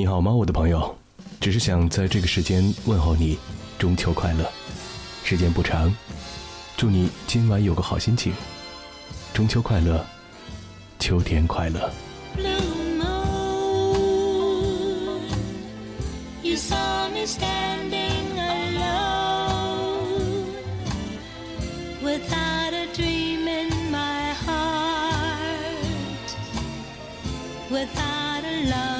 你好吗，我的朋友？只是想在这个时间问候你，中秋快乐。时间不长，祝你今晚有个好心情。中秋快乐，秋天快乐。without a love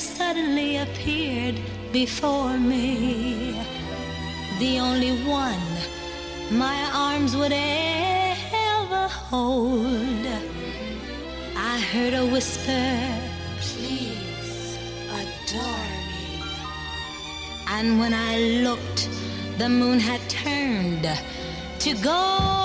suddenly appeared before me the only one my arms would ever hold. I heard a whisper, please adore me. And when I looked, the moon had turned to gold.